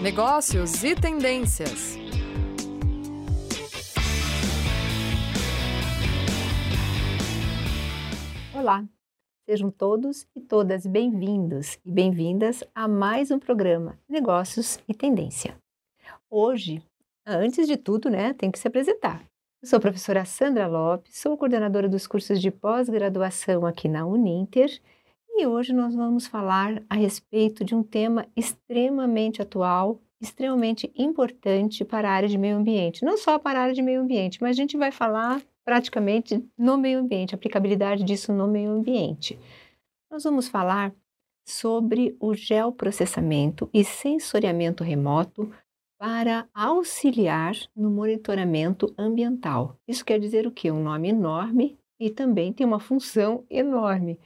negócios e tendências. Olá, sejam todos e todas bem-vindos e bem-vindas a mais um programa Negócios e Tendência. Hoje, antes de tudo, né, tem que se apresentar. Eu sou a professora Sandra Lopes, sou coordenadora dos cursos de pós-graduação aqui na Uninter e hoje nós vamos falar a respeito de um tema extremamente atual, extremamente importante para a área de meio ambiente. Não só para a área de meio ambiente, mas a gente vai falar praticamente no meio ambiente, aplicabilidade disso no meio ambiente. Nós vamos falar sobre o geoprocessamento e sensoriamento remoto para auxiliar no monitoramento ambiental. Isso quer dizer o quê? Um nome enorme e também tem uma função enorme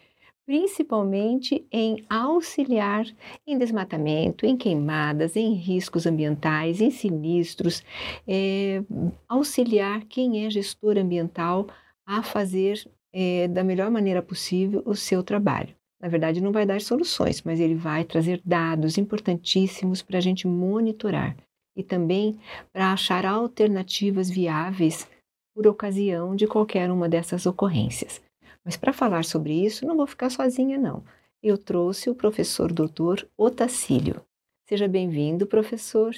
principalmente em auxiliar em desmatamento, em queimadas, em riscos ambientais, em sinistros, é, auxiliar quem é gestor ambiental a fazer é, da melhor maneira possível o seu trabalho. Na verdade, não vai dar soluções, mas ele vai trazer dados importantíssimos para a gente monitorar e também para achar alternativas viáveis por ocasião de qualquer uma dessas ocorrências. Mas para falar sobre isso, não vou ficar sozinha, não. Eu trouxe o professor doutor Otacílio. Seja bem-vindo, professor.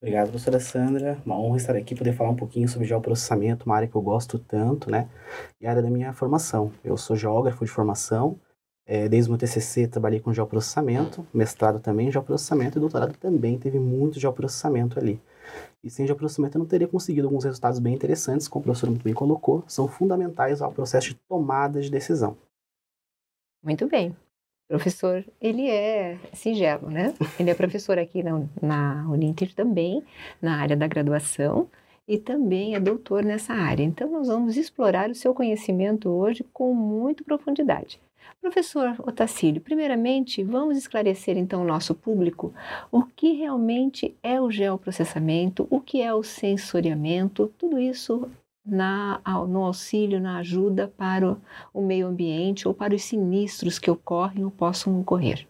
Obrigado, professora Sandra. Uma honra estar aqui poder falar um pouquinho sobre geoprocessamento, uma área que eu gosto tanto, né? E a área da minha formação. Eu sou geógrafo de formação. É, desde o meu TCC trabalhei com geoprocessamento, mestrado também em geoprocessamento e doutorado também teve muito geoprocessamento ali. E sem geoprocessamento eu não teria conseguido alguns resultados bem interessantes, como o professor muito bem colocou, são fundamentais ao processo de tomada de decisão. Muito bem. O professor, ele é singelo, né? Ele é professor aqui na, na Uninter também, na área da graduação, e também é doutor nessa área. Então, nós vamos explorar o seu conhecimento hoje com muita profundidade. Professor Otacílio, primeiramente, vamos esclarecer então o nosso público o que realmente é o geoprocessamento, o que é o sensoriamento, tudo isso na, no auxílio, na ajuda para o, meio ambiente ou para os sinistros que ocorrem ou possam ocorrer.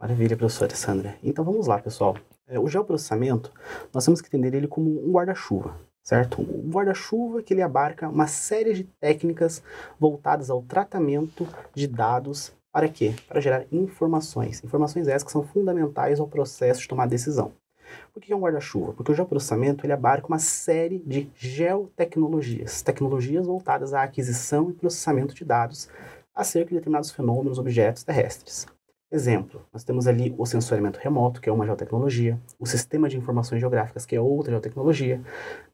Maravilha, professora Sandra. Então vamos lá, pessoal. É, o geoprocessamento, nós temos que entender ele como um guarda-chuva certo? Um guarda-chuva que ele abarca uma série de técnicas voltadas ao tratamento de dados para quê? Para gerar informações. Informações essas que são fundamentais ao processo de tomar decisão. Por que é um guarda-chuva? Porque o geoprocessamento ele abarca uma série de geotecnologias, tecnologias voltadas à aquisição e processamento de dados acerca de determinados fenômenos, objetos terrestres. Exemplo, nós temos ali o sensoriamento remoto, que é uma geotecnologia, o sistema de informações geográficas, que é outra geotecnologia.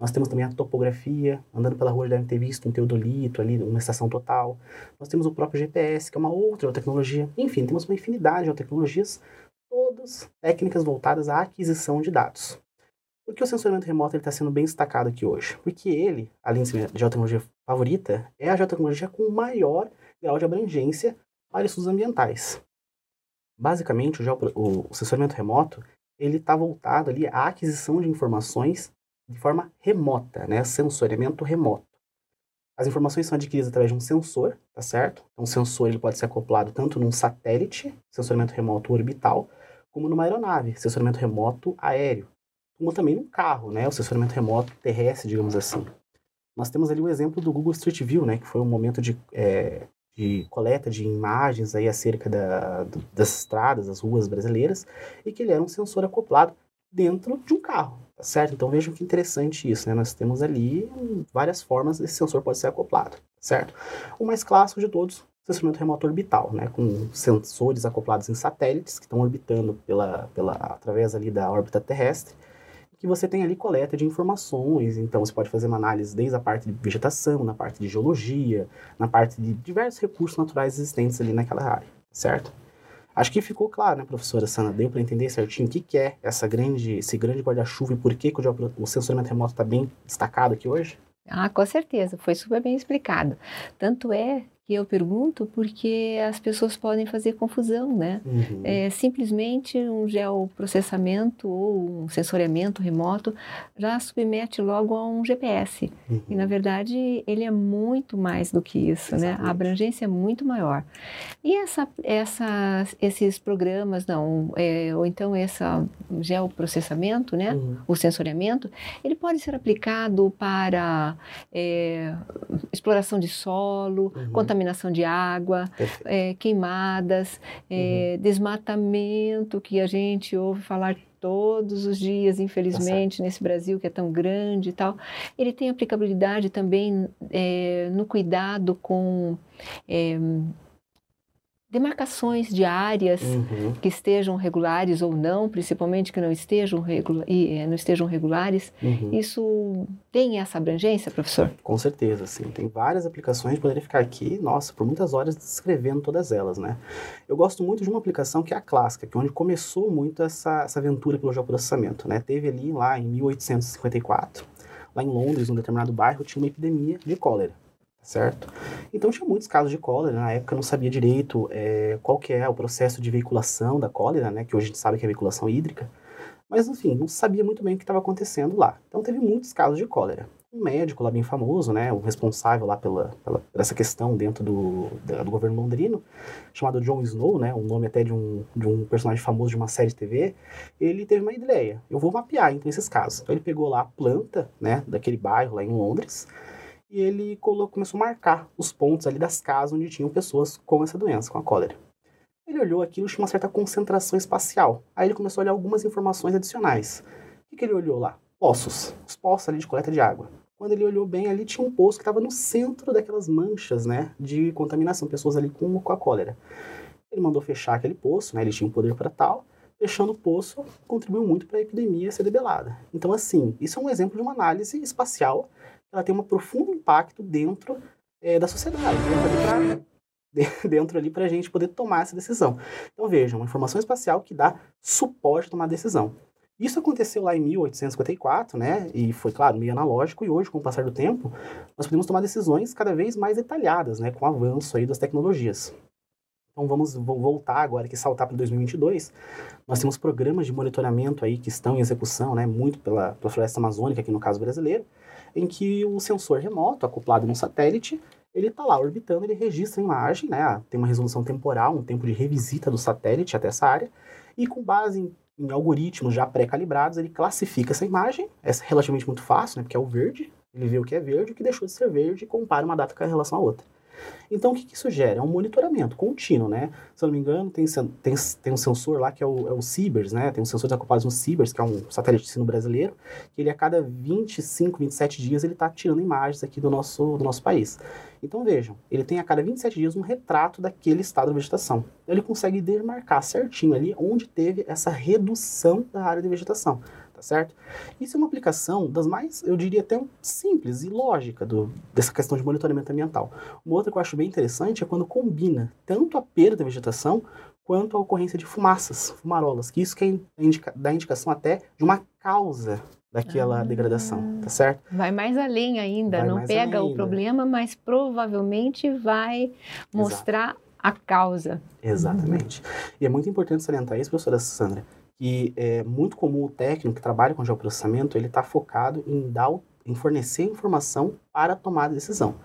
Nós temos também a topografia, andando pela rua devem ter visto um teodolito ali, uma estação total. Nós temos o próprio GPS, que é uma outra geotecnologia. Enfim, temos uma infinidade de geotecnologias, todas técnicas voltadas à aquisição de dados. Por que o sensoriamento remoto está sendo bem destacado aqui hoje? Porque ele, além de ser a geotecnologia favorita, é a geotecnologia com maior grau de abrangência para estudos ambientais. Basicamente, o, o sensoramento remoto ele está voltado ali à aquisição de informações de forma remota, né? Sensoriamento remoto. As informações são adquiridas através de um sensor, tá certo? Então, sensor ele pode ser acoplado tanto num satélite, sensoramento remoto orbital, como numa aeronave, sensoramento remoto aéreo, como também num carro, né? O sensoramento remoto terrestre, digamos assim. Nós temos ali o exemplo do Google Street View, né? Que foi um momento de é, de coleta de imagens aí acerca da, do, das estradas, das ruas brasileiras, e que ele era um sensor acoplado dentro de um carro, tá certo? Então vejam que interessante isso, né? Nós temos ali várias formas desse sensor pode ser acoplado, certo? O mais clássico de todos, sensoramento remoto orbital, né? Com sensores acoplados em satélites que estão orbitando pela, pela, através ali da órbita terrestre, que você tem ali coleta de informações, então você pode fazer uma análise desde a parte de vegetação, na parte de geologia, na parte de diversos recursos naturais existentes ali naquela área, certo? Acho que ficou claro, né, professora Sana? Deu para entender certinho o que, que é essa grande, esse grande guarda-chuva e por que, que o, o sensoramento remoto está bem destacado aqui hoje? Ah, com certeza, foi super bem explicado. Tanto é que eu pergunto porque as pessoas podem fazer confusão, né? Uhum. É, simplesmente um geoprocessamento ou um sensoriamento remoto já submete logo a um GPS. Uhum. E, na verdade, ele é muito mais do que isso, né? Exatamente. A abrangência é muito maior. E essa, essa, esses programas, não, é, ou então esse geoprocessamento, né? Uhum. O sensoriamento, ele pode ser aplicado para é, exploração de solo, Uhum. Contaminação de água, é, queimadas, é, Uhum. desmatamento, que a gente ouve falar todos os dias, Tá infelizmente, nesse Brasil que é tão grande e tal. Ele tem aplicabilidade também é, no cuidado com demarcações de áreas Uhum. que estejam regulares ou não, principalmente que não estejam, regula e, é, não estejam regulares. Uhum. Isso tem essa abrangência, professor? Com certeza, sim. Tem várias aplicações, poderia ficar aqui, nossa, por muitas horas descrevendo todas elas, né? Eu gosto muito de uma aplicação que é a clássica, que é onde começou muito essa, essa aventura pelo geoprocessamento, né? Teve ali, lá em 1854, lá em Londres, num determinado bairro, tinha uma epidemia de cólera, certo? Então tinha muitos casos de cólera, na época não sabia direito é, qual que é o processo de veiculação da cólera, né? Que hoje a gente sabe que é veiculação hídrica, mas, enfim, não sabia muito bem o que estava acontecendo lá. Então, teve muitos casos de cólera. Um médico lá bem famoso, né, o responsável lá pela, pela, por essa questão dentro do, da- do governo londrino, chamado John Snow, né, um nome até de um, de um personagem famoso de uma série de TV, ele teve uma ideia. Eu vou mapear, então, esses casos. Então, ele pegou lá a planta, né, daquele bairro lá em Londres, e ele colocou, começou a marcar os pontos ali das casas onde tinham pessoas com essa doença, com a cólera. Ele olhou aquilo, tinha uma certa concentração espacial. Aí ele começou a olhar algumas informações adicionais. O que, que ele olhou lá? Poços. Os poços ali de coleta de água. Quando ele olhou bem, ali tinha um poço que estava no centro daquelas manchas, né, de contaminação, pessoas ali com, com a cólera. Ele mandou fechar aquele poço, né, ele tinha um poder para tal. Fechando o poço, contribuiu muito para a epidemia ser debelada. Então, assim, isso é um exemplo de uma análise espacial. Ela tem um profundo impacto dentro eh, da sociedade, dentro ali para a gente poder tomar essa decisão. Então vejam, uma informação espacial que dá suporte a tomar decisão. Isso aconteceu lá em 1854, né? E foi, claro, meio analógico, e hoje, com o passar do tempo, nós podemos tomar decisões cada vez mais detalhadas, né? Com o avanço aí das tecnologias. Então vamos voltar agora aqui, saltar para 2022. Nós temos programas de monitoramento aí que estão em execução, né? Muito pela, pela floresta amazônica, aqui no caso brasileiro, em que o sensor remoto, acoplado num satélite, ele está lá orbitando, ele registra a imagem, né? Tem uma resolução temporal, um tempo de revisita do satélite até essa área, e com base em, em algoritmos já pré-calibrados, ele classifica essa imagem, é relativamente muito fácil, né? Porque é o verde, ele vê o que é verde, o que deixou de ser verde e compara uma data com a relação à outra. Então, o que, que isso gera? É um monitoramento contínuo, né? Se eu não me engano, tem, tem, tem um sensor lá que é o, é o CIBERS, né? Tem um sensor acoplados no CIBERS, que é um satélite de ensino brasileiro, que ele a cada 25, 27 dias ele está tirando imagens aqui do nosso, do nosso país. Então vejam, ele tem a cada 27 dias um retrato daquele estado da vegetação. Então, ele consegue demarcar certinho ali onde teve essa redução da área de vegetação, tá certo? Isso é uma aplicação das mais, eu diria até simples e lógica do, dessa questão de monitoramento ambiental. Uma outra que eu acho bem interessante é quando combina tanto a perda da vegetação quanto a ocorrência de fumaças, fumarolas, que isso que é indica, dá indicação até de uma causa daquela Ah. degradação, tá certo? Vai mais além ainda, Vai não pega o né? problema, mas provavelmente vai mostrar a causa. Exatamente. E é muito importante salientar isso, professora Sandra, que é muito comum o técnico que trabalha com geoprocessamento, ele está focado em dar, em fornecer informação para a tomada de decisão.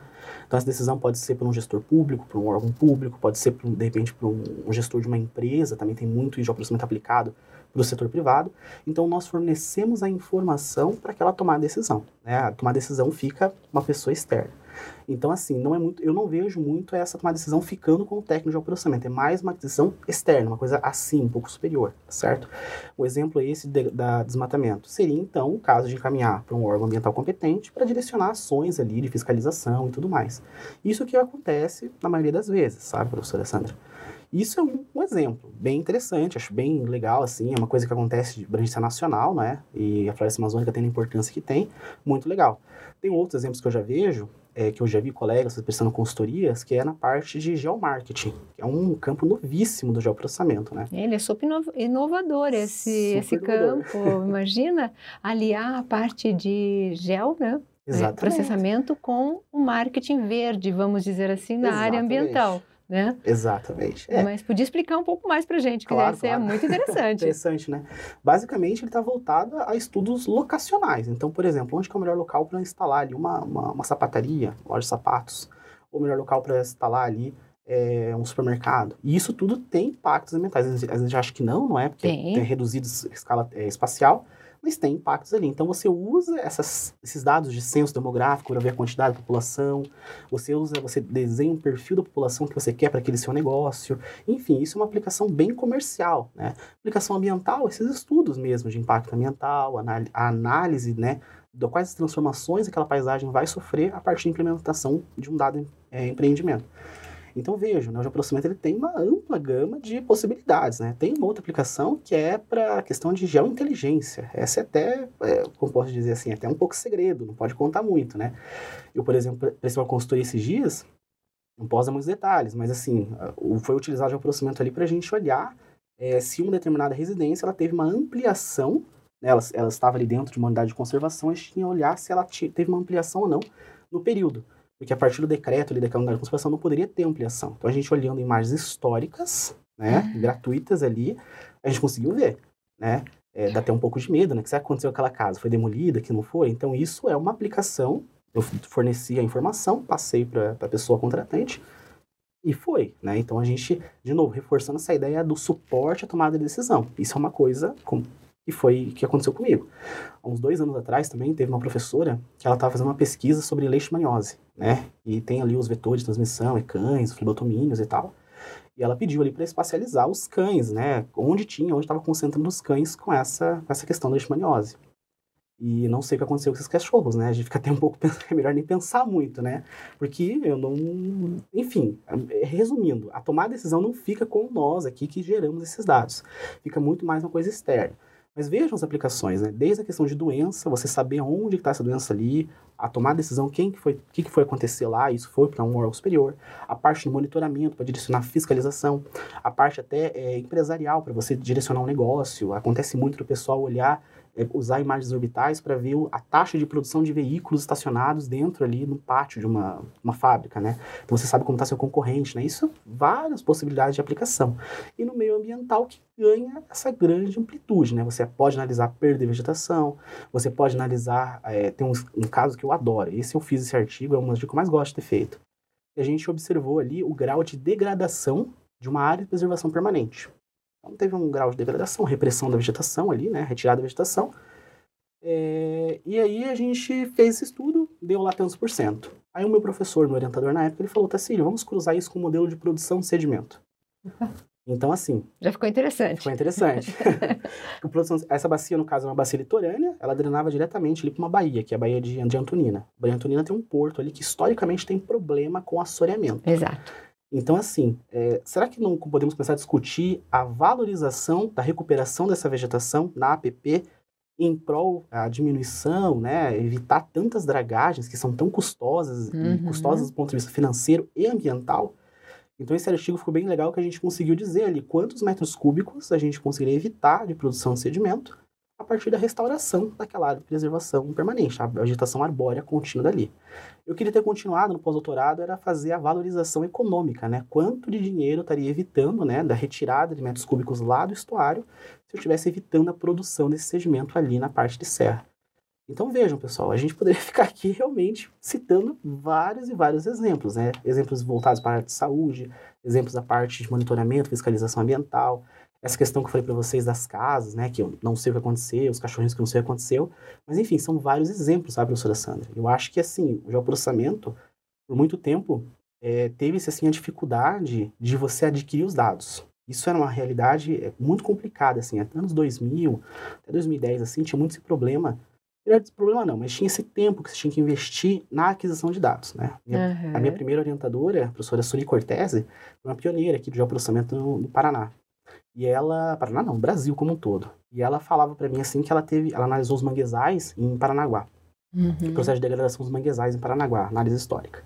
Então, essa decisão pode ser por um gestor público, por um órgão público, pode ser, por, de repente, por um, um gestor de uma empresa, também tem muito geoprocessamento aplicado para o setor privado. Então, nós fornecemos a informação para que ela tomar a decisão. Né? A tomar a decisão fica uma pessoa externa. Então, assim, não é muito, eu não vejo muito essa tomada de decisão ficando com o técnico de processamento. É mais uma decisão externa, uma coisa assim, um pouco superior, tá certo? O exemplo é esse de, da desmatamento. Seria, então, o caso de encaminhar para um órgão ambiental competente para direcionar ações ali de fiscalização e tudo mais. Isso que acontece na maioria das vezes, sabe, professora Sandra? Isso é um, um exemplo bem interessante, acho bem legal, assim, é uma coisa que acontece de abrangência nacional, né? E a floresta amazônica tem a importância que tem, muito legal. Tem outros exemplos que eu já vejo, é, que eu já vi colegas prestando consultorias, que é na parte de geomarketing, que é um campo novíssimo do geoprocessamento, né? Ele é super inov- inovador esse, Super esse inovador. campo. Imagina aliar a parte de gel, né? né? Exatamente. processamento com o marketing verde, vamos dizer assim, na área Exatamente. ambiental. Né? Exatamente. É, Mas podia explicar um pouco mais para gente, que Claro, deve ser claro. muito interessante. interessante, né? Basicamente, ele está voltado a estudos locacionais. Então, por exemplo, onde é o melhor local para instalar ali uma, uma, uma sapataria, loja de sapatos? Ou o melhor local para instalar ali é, um supermercado? E isso tudo tem impactos ambientais. Às vezes a gente acha que não, não é? Porque Tem. tem reduzido a escala é, espacial, mas tem impactos ali. Então, você usa essas, esses dados de censo demográfico para ver a quantidade da população, você usa, você desenha um perfil da população que você quer para aquele seu negócio. Enfim, isso é uma aplicação bem comercial, né? Aplicação ambiental, esses estudos mesmo de impacto ambiental, a análise, né, de quais transformações aquela paisagem vai sofrer a partir da implementação de um dado é, empreendimento. Então vejam, né, o geoprocessamento ele tem uma ampla gama de possibilidades, né? Tem uma outra aplicação que é para a questão de geointeligência. Essa é até, é, como posso dizer assim, até um pouco segredo, não pode contar muito, né? Eu, por exemplo, prestei uma consultoria esses dias, não posso dar muitos detalhes, mas assim, foi utilizado o geoprocessamento ali para a gente olhar é, se uma determinada residência ela teve uma ampliação, né, ela, ela estava ali dentro de uma unidade de conservação, a gente tinha que olhar se ela teve uma ampliação ou não no período. Porque a partir do decreto ali daquela unidade de conservação não poderia ter ampliação. Então a gente olhando imagens históricas, né, gratuitas ali, a gente conseguiu ver, né? É, dá até um pouco de medo, né? Que será que aconteceu com aquela casa? Foi demolida, que não foi? Então isso é uma aplicação. Eu forneci a informação, passei para a pessoa contratante e foi, né? Então a gente, de novo, reforçando essa ideia do suporte à tomada de decisão. Isso é uma coisa com- que foi que aconteceu comigo. Há uns dois anos atrás também teve uma professora que ela estava fazendo uma pesquisa sobre leishmaniose, né? E tem ali os vetores de transmissão, e cães, flibotomínios e tal. E ela pediu ali para espacializar os cães, né? Onde tinha, onde estava concentrando os cães com essa, com essa questão da leishmaniose. E não sei o que aconteceu com esses cachorros, né? A gente fica até um pouco, é melhor nem pensar muito, né? Porque eu não. Enfim, é, resumindo, a tomar decisão não fica com nós aqui que geramos esses dados. Fica muito mais uma coisa externa. Mas vejam as aplicações, né? Desde a questão de doença, você saber onde está essa doença ali, a tomar decisão, quem que foi, o que, que foi acontecer lá, isso foi para um órgão superior, a parte do monitoramento para direcionar a fiscalização, a parte até é, empresarial para você direcionar um negócio. Acontece muito do pessoal olhar é, usar imagens orbitais para ver a taxa de produção de veículos estacionados dentro ali no pátio de uma, uma fábrica, né? Então você sabe como está seu concorrente, né? Isso várias possibilidades de aplicação. E no meio ambiental que ganha essa grande amplitude, né? Você pode analisar perda de vegetação, você pode analisar, é, tem um, um caso que eu adoro, esse eu fiz esse artigo, é uma das que eu mais gosto de ter feito. E a gente observou ali o grau de degradação de uma área de preservação permanente. Então teve um grau de degradação, repressão da vegetação ali, né? Retirada da vegetação. É, e aí a gente fez esse estudo, deu lá tantos por cento. Aí o meu professor, meu orientador na época, ele falou, Tassílio, vamos cruzar isso com o modelo de produção de sedimento. Então, assim, Já ficou interessante. ficou interessante. Essa bacia, no caso, é uma bacia litorânea, ela drenava diretamente ali para uma baía, que é a Baía de, de Antonina. A Baía Antonina tem um porto ali que historicamente tem problema com assoreamento. Exato. Então, assim, é, será que não podemos começar a discutir a valorização da recuperação dessa vegetação na APP em prol da diminuição, né, evitar tantas dragagens que são tão custosas Uhum. custosas do ponto de vista financeiro e ambiental? Então, esse artigo ficou bem legal que a gente conseguiu dizer ali quantos metros cúbicos a gente conseguiria evitar de produção de sedimento a partir da restauração daquela área de preservação permanente, a vegetação arbórea contínua dali. Eu queria ter continuado no pós-doutorado, era fazer a valorização econômica, né? Quanto de dinheiro eu estaria evitando, né, da retirada de metros cúbicos lá do estuário, se eu estivesse evitando a produção desse sedimento ali na parte de serra. Então vejam, pessoal, a gente poderia ficar aqui realmente citando vários e vários exemplos, né? Exemplos voltados para a área de saúde, exemplos da parte de monitoramento, fiscalização ambiental, essa questão que eu falei para vocês das casas, né, que eu não sei o que aconteceu, os cachorrinhos que eu não sei o que aconteceu, mas enfim, são vários exemplos, sabe, professora Sandra? Eu acho que, assim, o geoprocessamento, por muito tempo, é, teve-se, assim, a dificuldade de você adquirir os dados. Isso era uma realidade é, muito complicada, assim, até anos 2000, até 2010, assim, tinha muito esse problema. Não era esse problema não, mas tinha esse tempo que você tinha que investir na aquisição de dados, né? Minha- Aham. A minha primeira orientadora, a professora Suli Cortese, foi uma pioneira aqui do geoprocessamento no, no Paraná. E ela, Paraná não, Brasil como um todo. E ela falava para mim assim que ela teve, ela analisou os manguezais em Paranaguá. Uhum. processo de degradação dos manguezais em Paranaguá, análise histórica.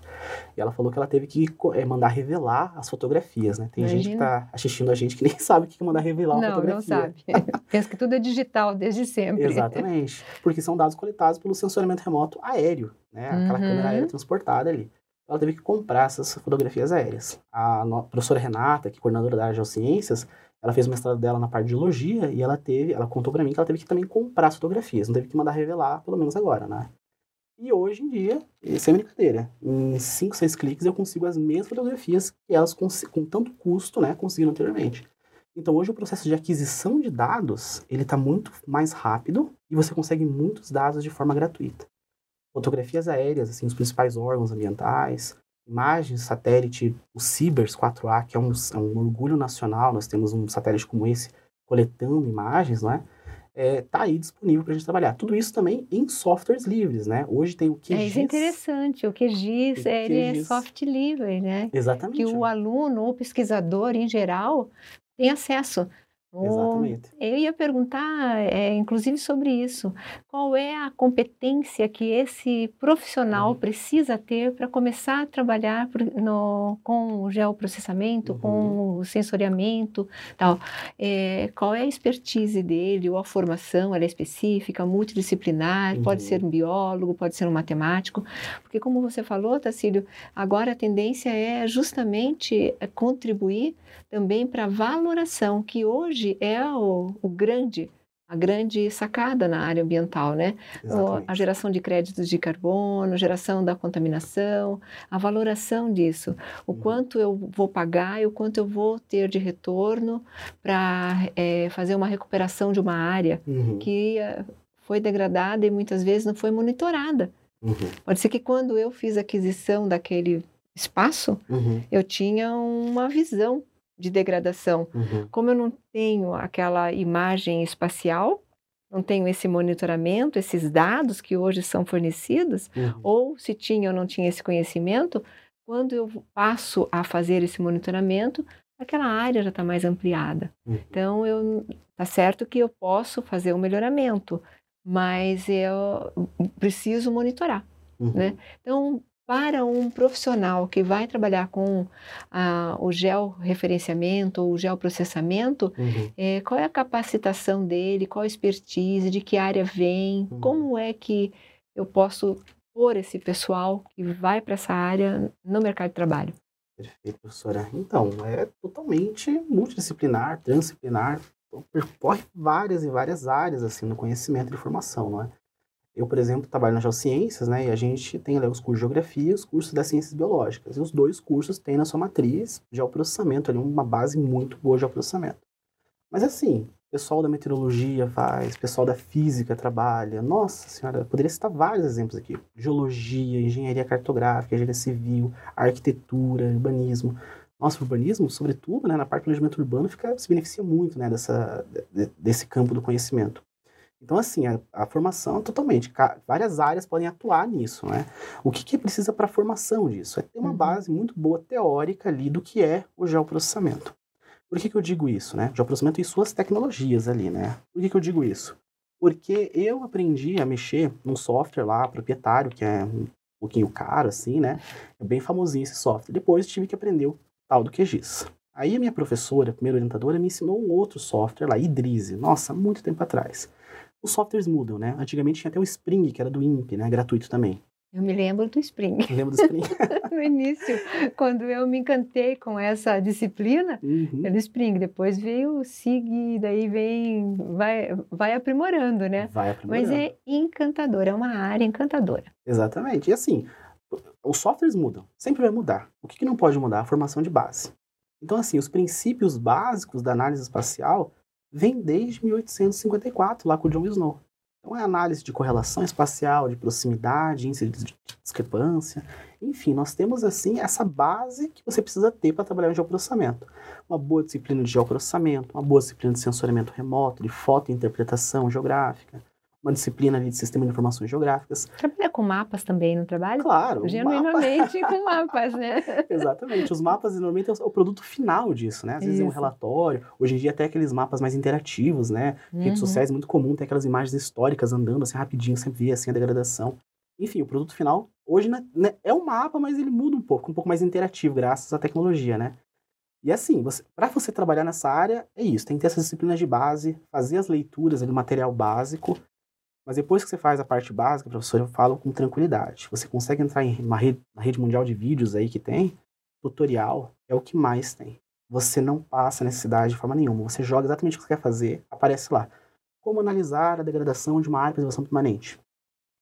E ela falou que ela teve que é, mandar revelar as fotografias, né? Tem Imagina. gente que está assistindo a gente que nem sabe o que é mandar revelar uma não, fotografia. Não, sabe. Pensa que tudo é digital desde sempre. Exatamente. Porque são dados coletados pelo sensoriamento remoto aéreo, né? Aquela uhum. câmera aérea transportada ali. Ela teve que comprar essas fotografias aéreas. A professora Renata, que é coordenadora da área de geociências, ela fez o mestrado dela na parte de geologia e ela teve, ela contou para mim que ela teve que também comprar as fotografias, não teve que mandar revelar, pelo menos agora, né? E hoje em dia, sem brincadeira, em 5, 6 cliques eu consigo as mesmas fotografias que elas com, com tanto custo, né, conseguiram anteriormente. Então hoje o processo de aquisição de dados, ele está muito mais rápido e você consegue muitos dados de forma gratuita. Fotografias aéreas, assim, os principais órgãos ambientais, imagens, satélite, o Cibers 4A, que é um, é um orgulho nacional, nós temos um satélite como esse coletando imagens, não é? está é, tá aí disponível para a gente trabalhar. Tudo isso também em softwares livres, né? Hoje tem o QGIS. É, isso é interessante. O QGIS, o ele é soft livre, né? Exatamente. Que o aluno ou pesquisador, em geral, tem acesso. Exatamente. Eu ia perguntar, é, inclusive, sobre isso. Qual é a competência que esse profissional uhum. precisa ter para começar a trabalhar no, com o geoprocessamento, uhum. com o sensoriamento, tal? É, qual é a expertise dele ou a formação? Ela é específica, multidisciplinar? Uhum. Pode ser um biólogo, pode ser um matemático? Porque, como você falou, Tacílio, agora a tendência é justamente é, contribuir também para a valoração, que hoje é o, o grande a grande sacada na área ambiental, né? Exatamente. A geração de créditos de carbono, geração da contaminação, a valoração disso, o uhum. quanto eu vou pagar e o quanto eu vou ter de retorno para é, fazer uma recuperação de uma área uhum. que uh, foi degradada e muitas vezes não foi monitorada. Uhum. Pode ser que quando eu fiz a aquisição daquele espaço, uhum. eu tinha uma visão de degradação. Uhum. Como eu não tenho aquela imagem espacial, não tenho esse monitoramento, esses dados que hoje são fornecidos, uhum. ou se tinha ou não tinha esse conhecimento, quando eu passo a fazer esse monitoramento, aquela área já está mais ampliada. Uhum. Então, eu tá certo que eu posso fazer um melhoramento, mas eu preciso monitorar. Uhum. Né? Então, para um profissional que vai trabalhar com ah, o georreferenciamento ou o geoprocessamento, uhum. é, qual é a capacitação dele, qual a expertise, de que área vem, uhum. como é que eu posso pôr esse pessoal que vai para essa área no mercado de trabalho? Perfeito, professora. Então, é totalmente multidisciplinar, transdisciplinar, percorre várias e várias áreas assim no conhecimento de formação, não é? Eu, por exemplo, trabalho nas geociências, né? E a gente tem ali os cursos de geografia e os cursos das ciências biológicas. E os dois cursos têm na sua matriz geoprocessamento ali, uma base muito boa de geoprocessamento. Mas assim, pessoal da meteorologia faz, pessoal da física trabalha. Nossa senhora, poderia citar vários exemplos aqui. Geologia, engenharia cartográfica, engenharia civil, arquitetura, urbanismo. Nossa, o urbanismo, sobretudo, né, na parte do planejamento urbano, fica, se beneficia muito né, dessa, desse campo do conhecimento. Então, assim, a, a formação totalmente, várias áreas podem atuar nisso, né? O que, que precisa para a formação disso? É ter uma uhum. base muito boa teórica ali do que é o geoprocessamento. Por que, que eu digo isso, né? Geoprocessamento e suas tecnologias ali, né? Por que, que eu digo isso? Porque eu aprendi a mexer num software lá, proprietário, que é um pouquinho caro, assim, né? É bem famosinho esse software. Depois tive que aprender o tal do QGIS. Aí a minha professora, a primeira orientadora, me ensinou um outro software lá, Idrize. Nossa, muito tempo atrás os softwares mudam, né? Antigamente tinha até o Spring, que era do INPE, né? Gratuito também. Eu me lembro do Spring. Lembro do Spring. no início, quando eu me encantei com essa disciplina, uhum. era o Spring. Depois veio o SIG, daí vem, vai, vai aprimorando, né? Vai aprimorando. Mas é encantador, é uma área encantadora. Exatamente. E assim, os softwares mudam, sempre vai mudar. O que, que não pode mudar? A formação de base. Então, assim, os princípios básicos da análise espacial vem desde 1854, lá com John Snow. Então é análise de correlação espacial, de proximidade, índice de discrepância. Enfim, nós temos assim essa base que você precisa ter para trabalhar em geoprocessamento. Uma boa disciplina de geoprocessamento, uma boa disciplina de sensoriamento remoto, de fotointerpretação geográfica, uma disciplina de sistema de informações geográficas. Trabalha com mapas também no trabalho? Claro. Genuinamente mapa... com mapas, né? Exatamente. Os mapas normalmente é o produto final disso, né? Às vezes Isso. é um relatório. Hoje em dia até aqueles mapas mais interativos, né? Uhum. Redes sociais é muito comum ter aquelas imagens históricas andando assim rapidinho, sempre vê assim a degradação. enfim, o produto final hoje né, né, é um mapa, mas ele muda um pouco, um pouco mais interativo, graças à tecnologia, né? E assim, para você trabalhar nessa área, é isso, tem que ter essas disciplinas de base, fazer as leituras do material básico, mas depois que você faz a parte básica, professor, eu falo com tranquilidade. Você consegue entrar em uma rede, na rede mundial de vídeos aí que tem, tutorial é o que mais tem. Você não passa necessidade de forma nenhuma. Você joga exatamente o que você quer fazer, aparece lá. Como analisar a degradação de uma área de preservação permanente?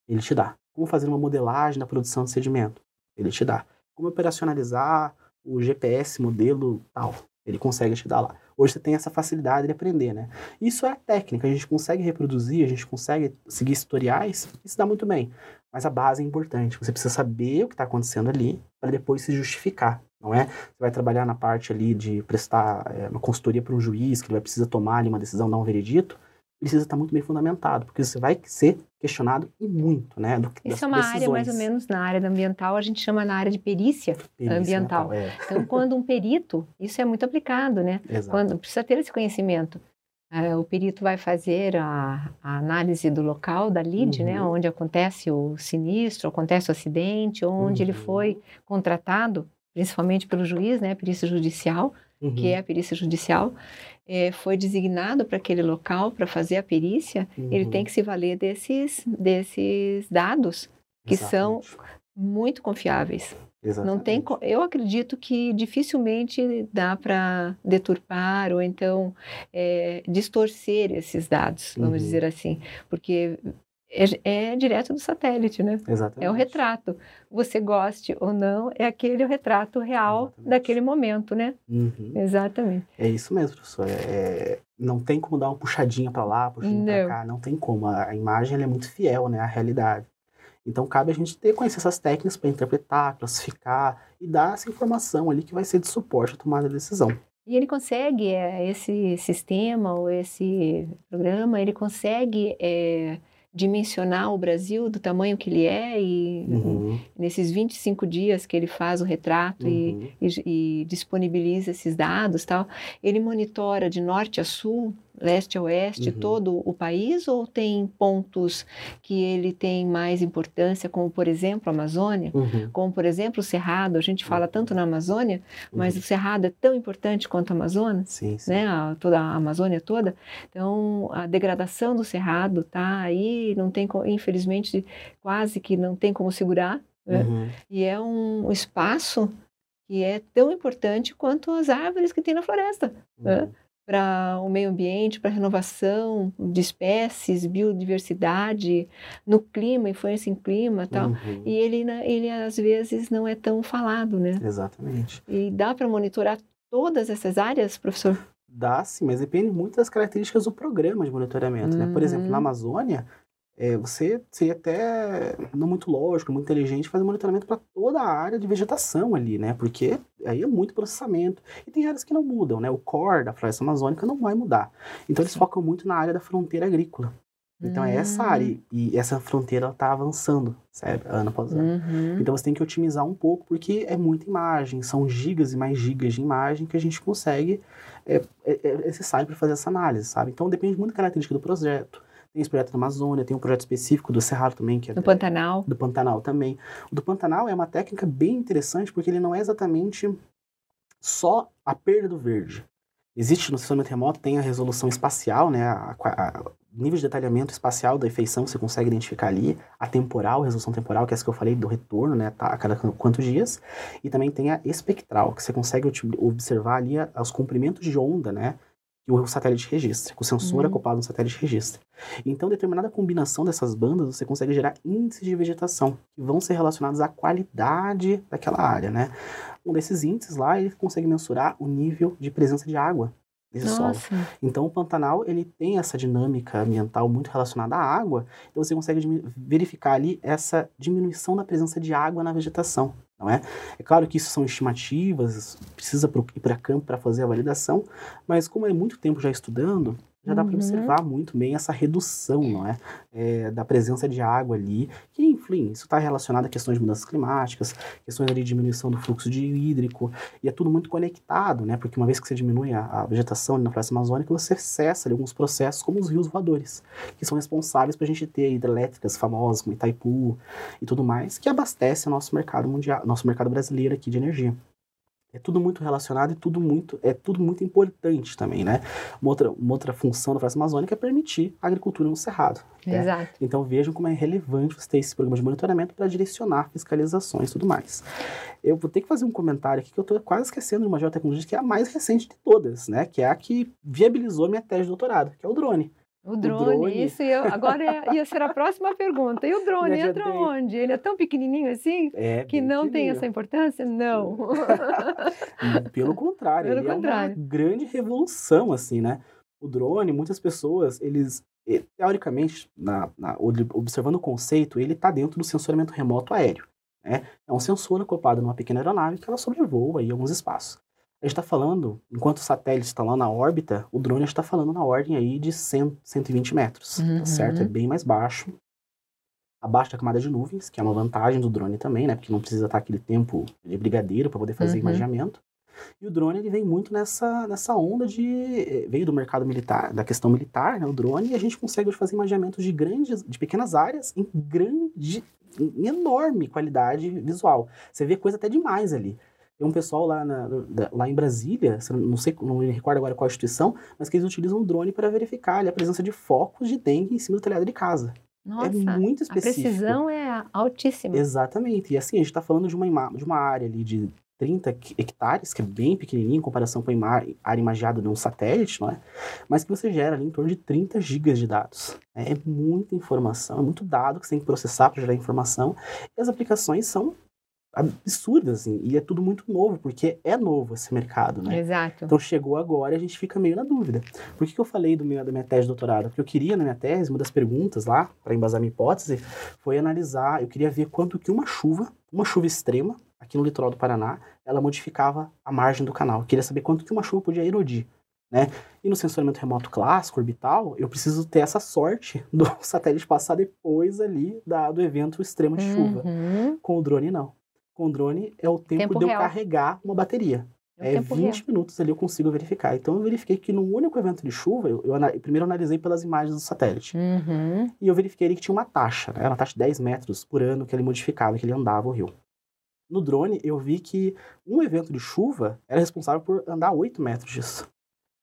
Ele te dá. Como fazer uma modelagem da produção de sedimento? Ele te dá. Como operacionalizar o GPS modelo tal? Ele consegue te dar lá. Hoje você tem essa facilidade de aprender, né? Isso é técnica, a gente consegue reproduzir, a gente consegue seguir tutoriais, isso dá muito bem. Mas a base é importante. Você precisa saber o que está acontecendo ali para depois se justificar, não é? Você vai trabalhar na parte ali de prestar é, uma consultoria para um juiz que ele vai precisar tomar ali uma decisão, dar um veredito precisa estar muito bem fundamentado, porque você vai ser questionado e muito, né? Do, Isso é uma decisões. área mais ou menos na área ambiental, a gente chama na área de perícia, perícia ambiental. é. Então, quando um perito, isso é muito aplicado, né? Exato. Quando precisa ter esse conhecimento. É, o perito vai fazer a, a, análise do local da lide, né? uhum. né? Onde acontece o sinistro, acontece o acidente, onde uhum. ele foi contratado, principalmente pelo juiz, né? Perícia judicial, uhum. que é a perícia judicial é, foi designado para aquele local para fazer a perícia, uhum. ele tem que se valer desses, desses dados que Exatamente. são muito confiáveis. Exatamente. Não tem, eu acredito que dificilmente dá para deturpar ou então é, distorcer esses dados, vamos uhum. dizer assim, porque é, é, direto do satélite, né? Exatamente. É o retrato. Você goste ou não, é aquele retrato real Exatamente. daquele momento, né? Uhum. Exatamente. É isso mesmo, professor. É, é não tem como dar uma puxadinha para lá, puxadinha para cá, não tem como. A, imagem é muito fiel, né, à realidade. Então cabe a gente ter conhecer essas técnicas para interpretar, classificar e dar essa informação ali que vai ser de suporte à tomada de decisão. E ele consegue, é, esse sistema ou esse programa, ele consegue é, dimensionar o Brasil do tamanho que ele é e uhum. nesses 25 dias que ele faz o retrato uhum. e, e, e, disponibiliza esses dados tal, ele monitora de norte a sul leste a oeste, uhum. todo o país, ou tem pontos que ele tem mais importância, como por exemplo a Amazônia, uhum. como por exemplo o Cerrado, a gente fala tanto na Amazônia, mas uhum. o Cerrado é tão importante quanto a Amazônia, sim, sim. né, a, toda a Amazônia toda, então a degradação do Cerrado tá aí, não tem, infelizmente, quase que não tem como segurar, né? Uhum. e é um espaço que é tão importante quanto as árvores que tem na floresta, né? Para o meio ambiente, para a renovação de espécies, biodiversidade, no clima, influência em clima tal. Uhum. E ele, ele, às vezes, não é tão falado, né? Exatamente. E dá para monitorar todas essas áreas, professor? Dá sim, mas depende muito das características do programa de monitoramento, uhum. né? Por exemplo, na uhum. Amazônia, é, você seria até não muito lógico, muito inteligente fazer monitoramento para toda a área de vegetação ali, né? Porque aí é muito processamento. E tem áreas que não mudam, né? O core da floresta amazônica não vai mudar. Então eles focam muito na área da fronteira agrícola. Então uhum. é essa área hum. e essa fronteira está avançando, sabe? Ano após ano. Uhum. Então você tem que otimizar um pouco porque é muita imagem, são gigas e mais gigas de imagem que a gente consegue é, é, é necessário para fazer essa análise, sabe? Então depende muito da característica do projeto tem esse projeto da Amazônia, tem um projeto específico do Cerrado também, que é... Do Pantanal. Do Pantanal também. O do Pantanal é uma técnica bem interessante, porque ele não é exatamente só a perda do verde. Existe no sistema remoto, tem a resolução espacial, né, a, a, nível de detalhamento espacial da efeição você consegue identificar ali, a temporal, a resolução temporal, que é essa que eu falei do retorno, né, tá, a cada quantos dias, e também tem a espectral, que você consegue observar ali os comprimentos de onda, né, que o satélite registra, que o sensor uhum. acoplado no satélite registra. Então, determinada combinação dessas bandas, você consegue gerar índices de vegetação, que vão ser relacionados à qualidade daquela área, né? Um desses índices lá, ele consegue mensurar o nível de presença de água nesse Nossa. solo. Então, o Pantanal, ele tem essa dinâmica ambiental muito relacionada à água, então você consegue verificar ali essa diminuição da presença de água na vegetação não é? É claro que isso são estimativas, precisa ir para campo para fazer a validação, mas como é muito tempo já estudando, já dá para Uhum. observar muito bem essa redução, não é? É, da presença de água ali, que, enfim, isso está relacionado a questões de mudanças climáticas, questões de diminuição do fluxo de hídrico, e é tudo muito conectado, né? Porque uma vez que você diminui a, a vegetação ali na floresta amazônica, você cessa ali alguns processos, como os rios voadores, que são responsáveis para a gente ter hidrelétricas famosas, como Itaipu e tudo mais, que abastece o nosso mercado mundial, nosso mercado brasileiro aqui de energia. É tudo muito relacionado e tudo muito, é tudo muito importante também, né? Uma outra, uma outra função da floresta amazônica é permitir a agricultura no cerrado. né? Exato. Então vejam como é relevante você ter esse programa de monitoramento para direcionar fiscalizações e tudo mais. Eu vou ter que fazer um comentário aqui que eu estou quase esquecendo de uma geotecnologia que é a mais recente de todas, né? Que é a que viabilizou minha tese de doutorado, que é o drone. O drone, drone. isso ia, agora ia, ia ser a próxima pergunta. E o drone Me entra onde? Ele é tão pequenininho assim É que não tem essa importância? Não. Pelo contrário, Pelo ele contrário. é uma grande revolução, assim, né? O drone, muitas pessoas, eles, teoricamente, na, na- ob- observando o conceito, ele está dentro do sensoramento remoto aéreo. Né? É um sensor acoplado numa pequena aeronave que ela sobrevoa aí alguns espaços. A gente está falando, enquanto o satélite está lá na órbita, o drone está falando na ordem aí de 100, 120 metros, Uhum. tá certo? É bem mais baixo. Abaixo da camada de nuvens, que é uma vantagem do drone também, né? Porque não precisa estar aquele tempo de brigadeiro para poder fazer Uhum. imaginamento. E o drone ele vem muito nessa, nessa onda de. eh, veio do mercado militar, da questão militar, né? O drone, e a gente consegue fazer imaginamentos de grandes, de pequenas áreas em grande, em enorme qualidade visual. Você vê coisa até demais ali. Tem um pessoal lá, na- da- lá em Brasília, não sei, não me recordo agora qual instituição, mas que eles utilizam o drone para verificar ali, a presença de focos de dengue em cima do telhado de casa. Nossa, é muito a específico. precisão é altíssima. Exatamente. E assim, a gente está falando de uma, de uma área ali de 30 que- hectares, que é bem pequenininha em comparação com a área imagiada de um satélite, não é? Mas que você gera ali em torno de 30 gigas de dados. É muita informação, é muito dado que você tem que processar para gerar informação. E as aplicações são absurdas, assim, e é tudo muito novo, porque é novo esse mercado, né? Exato. Então chegou agora e a gente fica meio na dúvida. Por que, que eu falei do meu, da minha tese de doutorado? Porque eu queria, na minha tese, uma das perguntas lá, para embasar minha hipótese, foi analisar, eu queria ver quanto que uma chuva, uma chuva extrema, aqui no litoral do Paraná, ela modificava a margem do canal. Eu queria saber quanto que uma chuva podia erodir. Né? E no sensoramento remoto clássico, orbital, eu preciso ter essa sorte do satélite passar depois ali da, do evento extremo de chuva. Uhum. Com o drone, não. Com o drone é o tempo, Tempo de eu real. carregar uma bateria. É É, tempo 20 real. minutos ali eu consigo verificar. Então eu verifiquei que no único evento de chuva, eu, eu ana- primeiro analisei pelas imagens do satélite. Uhum. E eu verifiquei ali que tinha uma taxa, né? Era uma taxa de 10 metros por ano que ele modificava, que ele andava o rio. No drone, eu vi que um evento de chuva era responsável por andar 8 metros disso.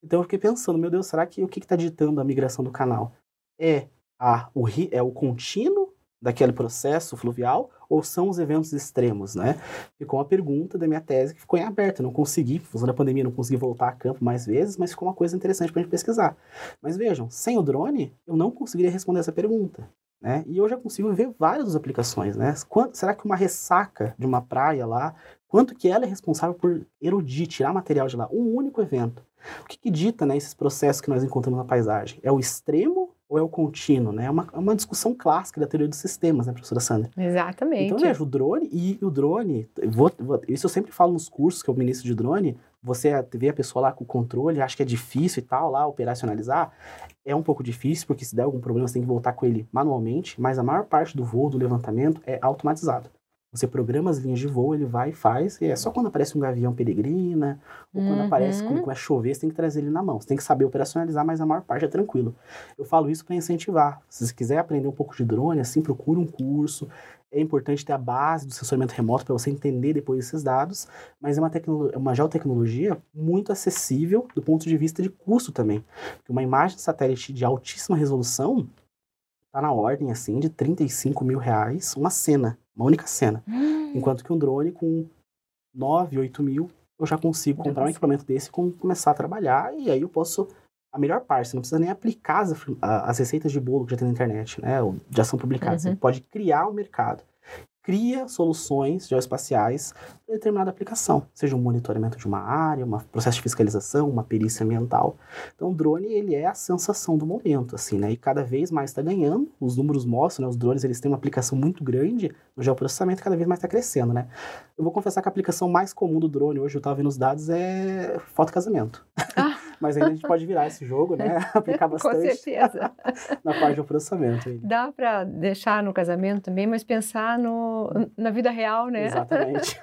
Então eu fiquei pensando, meu Deus, será que o que está ditando a migração do canal? É, a, o, ri- é o contínuo daquele processo fluvial ou são os eventos extremos, né? Ficou uma pergunta da minha tese que ficou em aberto. Não consegui, por causa da pandemia, não consegui voltar a campo mais vezes, mas ficou uma coisa interessante para a gente pesquisar. Mas vejam, sem o drone, eu não conseguiria responder essa pergunta. Né? E eu já consigo ver várias aplicações, né? Quanto, será que uma ressaca de uma praia lá, quanto que ela é responsável por erudir, tirar material de lá? Um único evento. O que, que dita né, esses processos que nós encontramos na paisagem? É o extremo ou é o contínuo? Né? É uma, é uma discussão clássica da teoria dos sistemas, né, professora Sandra? Exatamente. Então, veja, o drone e o drone, vou, vou- isso eu sempre falo nos cursos que eu ministro de drone, você vê a pessoa lá com o controle, acha que é difícil e tal, lá, operacionalizar, é um pouco difícil, porque se der algum problema você tem que voltar com ele manualmente, mas a maior parte do voo, do levantamento, é automatizado. Você programa as linhas de voo, ele vai e faz, e é só quando aparece um gavião peregrina, ou quando Uhum. aparece, quando a chover, você tem que trazer ele na mão. Você tem que saber operacionalizar, mas a maior parte é tranquilo. Eu falo isso para incentivar. Se você quiser aprender um pouco de drone, assim, procura um curso. É importante ter a base do sensoramento remoto para você entender depois esses dados, mas é uma, é uma geotecnologia muito acessível do ponto de vista de custo também. Porque uma imagem de satélite de altíssima resolução está na ordem, assim, de 35 mil reais, uma cena, uma única cena. Hum, Enquanto que um drone com 9, 8 mil, eu já consigo comprar um equipamento desse e com- começar a trabalhar. E aí eu posso. A melhor parte, você não precisa nem aplicar as, as receitas de bolo que já tem na internet, né? Ou já são publicadas. Uhum. Você pode criar o mercado. Cria soluções geoespaciais para determinada aplicação, seja um monitoramento de uma área, um processo de fiscalização, uma perícia ambiental. Então, o drone ele é a sensação do momento, assim, né? E cada vez mais está ganhando. Os números mostram, né? Os drones eles têm uma aplicação muito grande no geoprocessamento, cada vez mais está crescendo, né? Eu vou confessar que a aplicação mais comum do drone hoje, eu estava vendo os dados, é foto casamento. Ah. Mas ainda a gente pode virar esse jogo, né? Aplicar bastante. Com certeza. na parte do processamento. Dá para deixar no casamento também, mas pensar no, na vida real, né? Exatamente.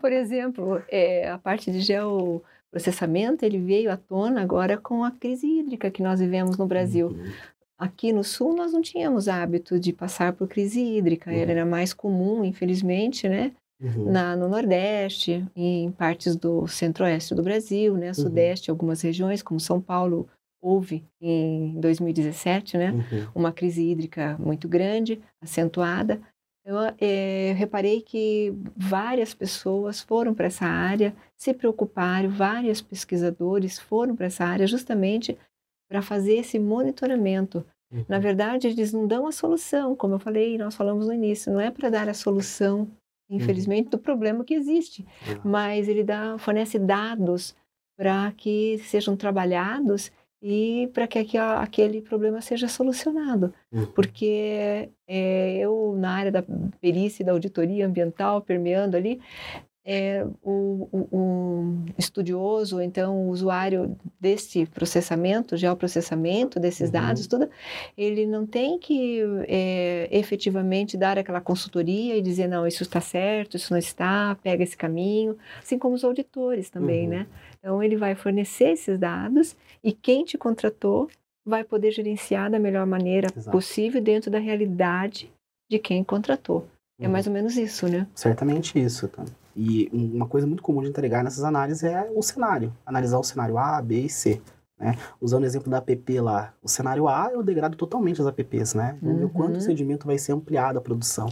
Por exemplo, é, a parte de geoprocessamento, ele veio à tona agora com a crise hídrica que nós vivemos no Brasil. Uhum. Aqui no sul nós não tínhamos hábito de passar por crise hídrica, uhum. era mais comum, infelizmente, né? Uhum. Na, no Nordeste, em partes do Centro-Oeste do Brasil, né? Uhum. Sudeste, algumas regiões, como São Paulo, houve em 2017, né? Uhum. Uma crise hídrica muito grande, acentuada. Eu, é, reparei que várias pessoas foram para essa área, se preocuparam, vários pesquisadores foram para essa área justamente para fazer esse monitoramento. Uhum. Na verdade, eles não dão a solução, como eu falei, nós falamos no início, não é para dar a solução, uhum. Infelizmente, uhum. do problema que existe, uhum. mas ele dá, fornece dados para que sejam trabalhados e para que aquele problema seja solucionado. Uhum. Porque é, eu, na área da perícia e da auditoria ambiental, permeando ali, é, o, o, o, estudioso, então o usuário desse processamento, geoprocessamento desses uhum. dados, tudo, ele não tem que é, efetivamente dar aquela consultoria e dizer, não, isso está certo, isso não está, pega esse caminho, assim como os auditores também, uhum. né? Então ele vai fornecer esses dados e quem te contratou vai poder gerenciar da melhor maneira Exato. possível dentro da realidade de quem contratou. É uhum. mais ou menos isso, né? Certamente isso, tá? E uma coisa muito comum de entregar nessas análises é o cenário. Analisar o cenário A, B e C. Né? Usando o exemplo da app lá, o cenário A eu degrado totalmente as apps, né? Uhum. ver quanto o sedimento vai ser ampliado a produção.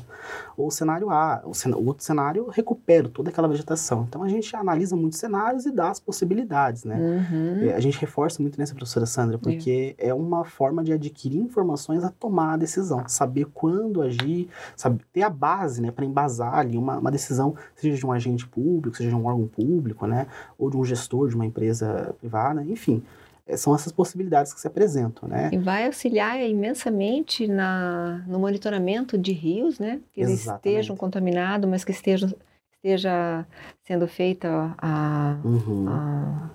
Ou o cenário A, o, cen o outro cenário eu recupero toda aquela vegetação. Então a gente analisa muitos cenários e dá as possibilidades, né? Uhum. É, a gente reforça muito nessa professora Sandra, porque é. é uma forma de adquirir informações a tomar a decisão, saber quando agir, saber, ter a base, né, para embasar ali uma, uma decisão, seja de um agente público, seja de um órgão público, né, ou de um gestor de uma empresa privada, enfim. É, são essas possibilidades que se apresentam, né? E vai auxiliar imensamente na, no monitoramento de rios, né? Que eles estejam contaminados, mas que estejam, esteja sendo feita a, uhum. a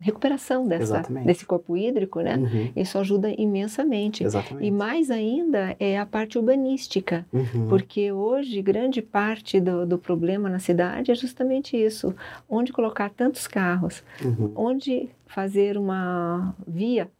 recuperação dessa, desse corpo hídrico, né? Uhum. Isso ajuda imensamente. Exatamente. E mais ainda é a parte urbanística, uhum. porque hoje grande parte do, do, problema na cidade é justamente isso: onde colocar tantos carros, uhum. onde fazer uma via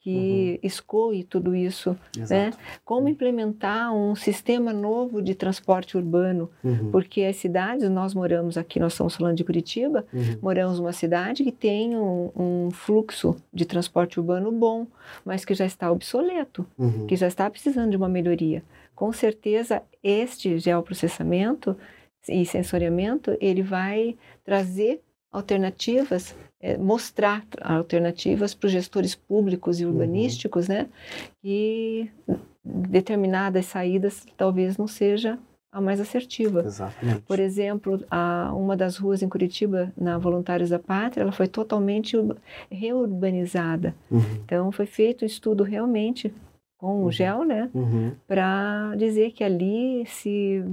que uhum. escoe tudo isso, né? Exato. né? Como uhum. implementar um sistema novo de transporte urbano, uhum. porque as cidades, nós moramos aqui, nós estamos falando de Curitiba, uhum. moramos numa cidade que tem um, um, fluxo de transporte urbano bom, mas que já está obsoleto, uhum. que já está precisando de uma melhoria. Com certeza, este geoprocessamento e sensoriamento, ele vai trazer alternativas é, mostrar alternativas para os gestores públicos e uhum. urbanísticos, uhum. né? E determinadas saídas talvez não seja a mais assertiva. Exatamente. Por exemplo, a, uma das ruas em Curitiba, na Voluntários da Pátria, ela foi totalmente reurbanizada. Uhum. Então, foi feito um estudo realmente com o uhum. gel, né? Uhum. Para dizer que ali se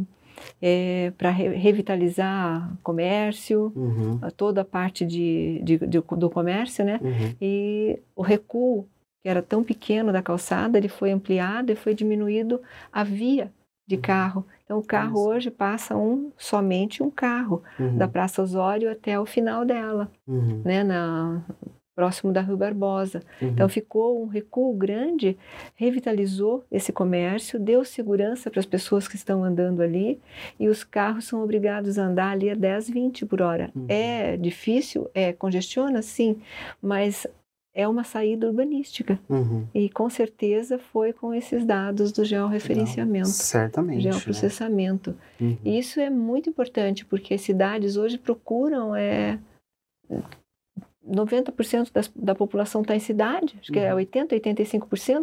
é, para re revitalizar comércio, uhum. toda a parte de, de, de, do comércio, né? Uhum. E o recuo, que era tão pequeno da calçada, ele foi ampliado e foi diminuído a via de uhum. carro. Então, o carro Isso. hoje passa um, somente um carro, uhum. da Praça Osório até o final dela, uhum. né? Na, próximo da Rua Barbosa. Uhum. Então ficou um recuo grande, revitalizou esse comércio, deu segurança para as pessoas que estão andando ali e os carros são obrigados a andar ali a 10, 20 por hora. Uhum. É difícil, é congestiona, sim, mas é uma saída urbanística. Uhum. E com certeza foi com esses dados do georreferenciamento. Não, certamente. Geoprocessamento. Né? Uhum. Isso é muito importante, porque as cidades hoje procuram é, 90% das, da população está em cidade, acho uhum. que é 80%, uhum.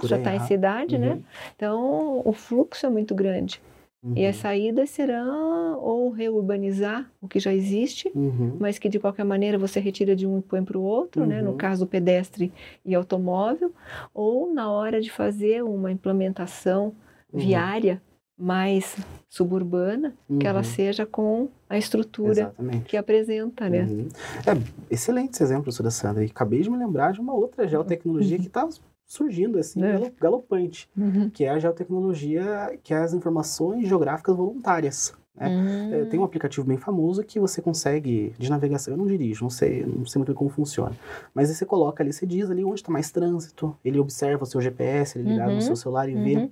85% já está em cidade, né? uhum. né? Então, o fluxo é muito grande. Uhum. E as saídas serão ou reurbanizar o que já existe, uhum. mas que de qualquer maneira você retira de um e põe para o outro, né? no uhum. caso pedestre e automóvel, ou na hora de fazer uma implementação viária mais suburbana, uhum. que ela uhum. seja com a estrutura Exatamente. que apresenta, né? Uhum. É, excelente esse exemplo, professora Sandra. E acabei de me lembrar de uma outra geotecnologia que está surgindo assim, é. galopante, uhum. que é a geotecnologia, que é as informações geográficas voluntárias. Né? Uhum. tem um aplicativo bem famoso que você consegue, de navegação, eu não dirijo, não sei, não sei muito como funciona, mas você coloca ali, você diz ali onde está mais trânsito, ele observa o seu GPS, ele ligado no uhum. seu celular e vê uhum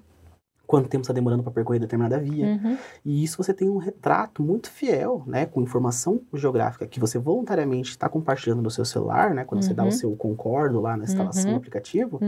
quanto tempo está demorando para percorrer determinada via. Uhum. E isso você tem um retrato muito fiel, né, com informação geográfica que você voluntariamente está compartilhando no seu celular, né, quando uhum. você dá o uhum. seu concordo lá na instalação uhum. do aplicativo.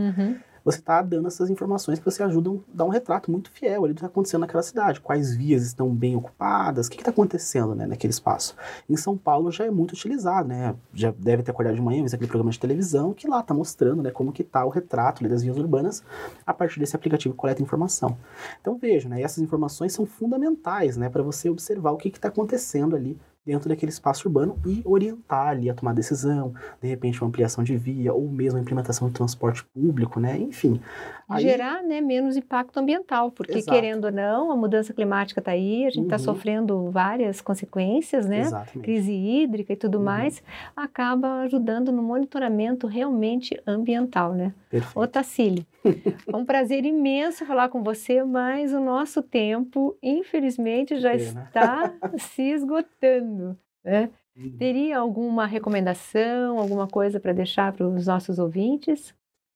Você está dando essas informações que você ajudam a dar um retrato muito fiel ali do que está acontecendo naquela cidade. Quais vias estão bem ocupadas, o que está acontecendo né, naquele espaço. Em São Paulo já é muito utilizado, né? Já deve ter acordado de manhã, visto aquele programa de televisão que lá está mostrando né, como que está o retrato das vias urbanas a partir desse aplicativo que coleta informação. Então veja, né, essas informações são fundamentais né, para você observar o que está acontecendo ali dentro daquele espaço urbano e orientar ali a tomar decisão, de repente uma ampliação de via ou mesmo a implementação de transporte público, né? Enfim. Aí... Gerar né, menos impacto ambiental, porque Exato. querendo ou não, a mudança climática está aí, a gente está uhum. sofrendo várias consequências, né? Exatamente. Crise hídrica e tudo uhum. mais, acaba ajudando no monitoramento realmente ambiental, né? Perfeito. Ô Tacílio, é um prazer imenso falar com você, mas o nosso tempo, infelizmente, já está se esgotando. Né? Uhum. Teria alguma recomendação, alguma coisa para deixar para os nossos ouvintes?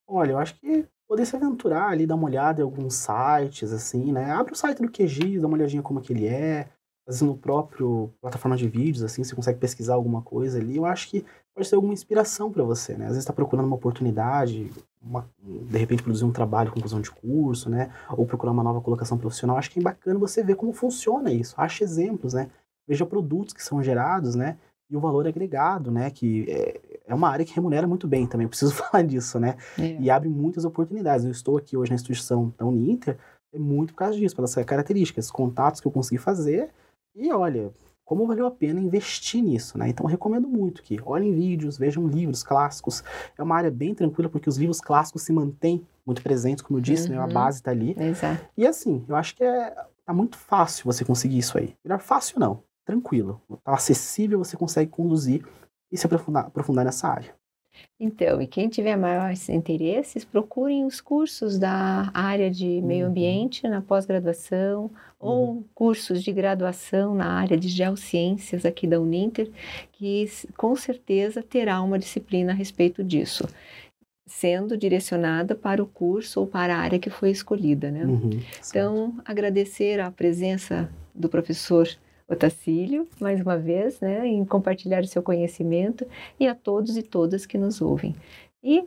Olha, eu acho que poder se aventurar ali, dar uma olhada em alguns sites, assim, né? Abre o site do QGIS, dá uma olhadinha como é que ele é. Às vezes no próprio plataforma de vídeos, assim, você consegue pesquisar alguma coisa ali. Eu acho que pode ser alguma inspiração para você, né? Às vezes está procurando uma oportunidade, uma, de repente produzir um trabalho, conclusão de curso, né? Ou procurar uma nova colocação profissional. Acho que é bacana você ver como funciona isso. Ache exemplos, né? Veja produtos que são gerados, né? E o valor agregado, né? Que é, é uma área que remunera muito bem também, preciso falar disso, né? É. E abre muitas oportunidades. Eu estou aqui hoje na instituição da Uninter é muito por causa disso, pelas características, contatos que eu consegui fazer. E olha, como valeu a pena investir nisso, né? Então eu recomendo muito que olhem vídeos, vejam livros clássicos. É uma área bem tranquila porque os livros clássicos se mantêm muito presentes, como eu disse, uhum. né? A base está ali. Exato. E assim, eu acho que é tá muito fácil você conseguir isso aí. Melhor fácil não, tranquilo. Tá acessível, você consegue conduzir e se aprofundar, aprofundar nessa área. Então, e quem tiver maiores interesses, procurem os cursos da área de meio uhum. ambiente na pós-graduação uhum. ou cursos de graduação na área de geociências aqui da Uninter, que com certeza terá uma disciplina a respeito disso, sendo direcionada para o curso ou para a área que foi escolhida, né? Uhum, então, agradecer a presença do professor Otacílio, mais uma vez, né, em compartilhar o seu conhecimento e a todos e todas que nos ouvem. E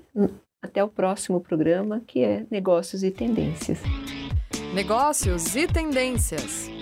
até o próximo programa, que é Negócios e Tendências. Negócios e Tendências.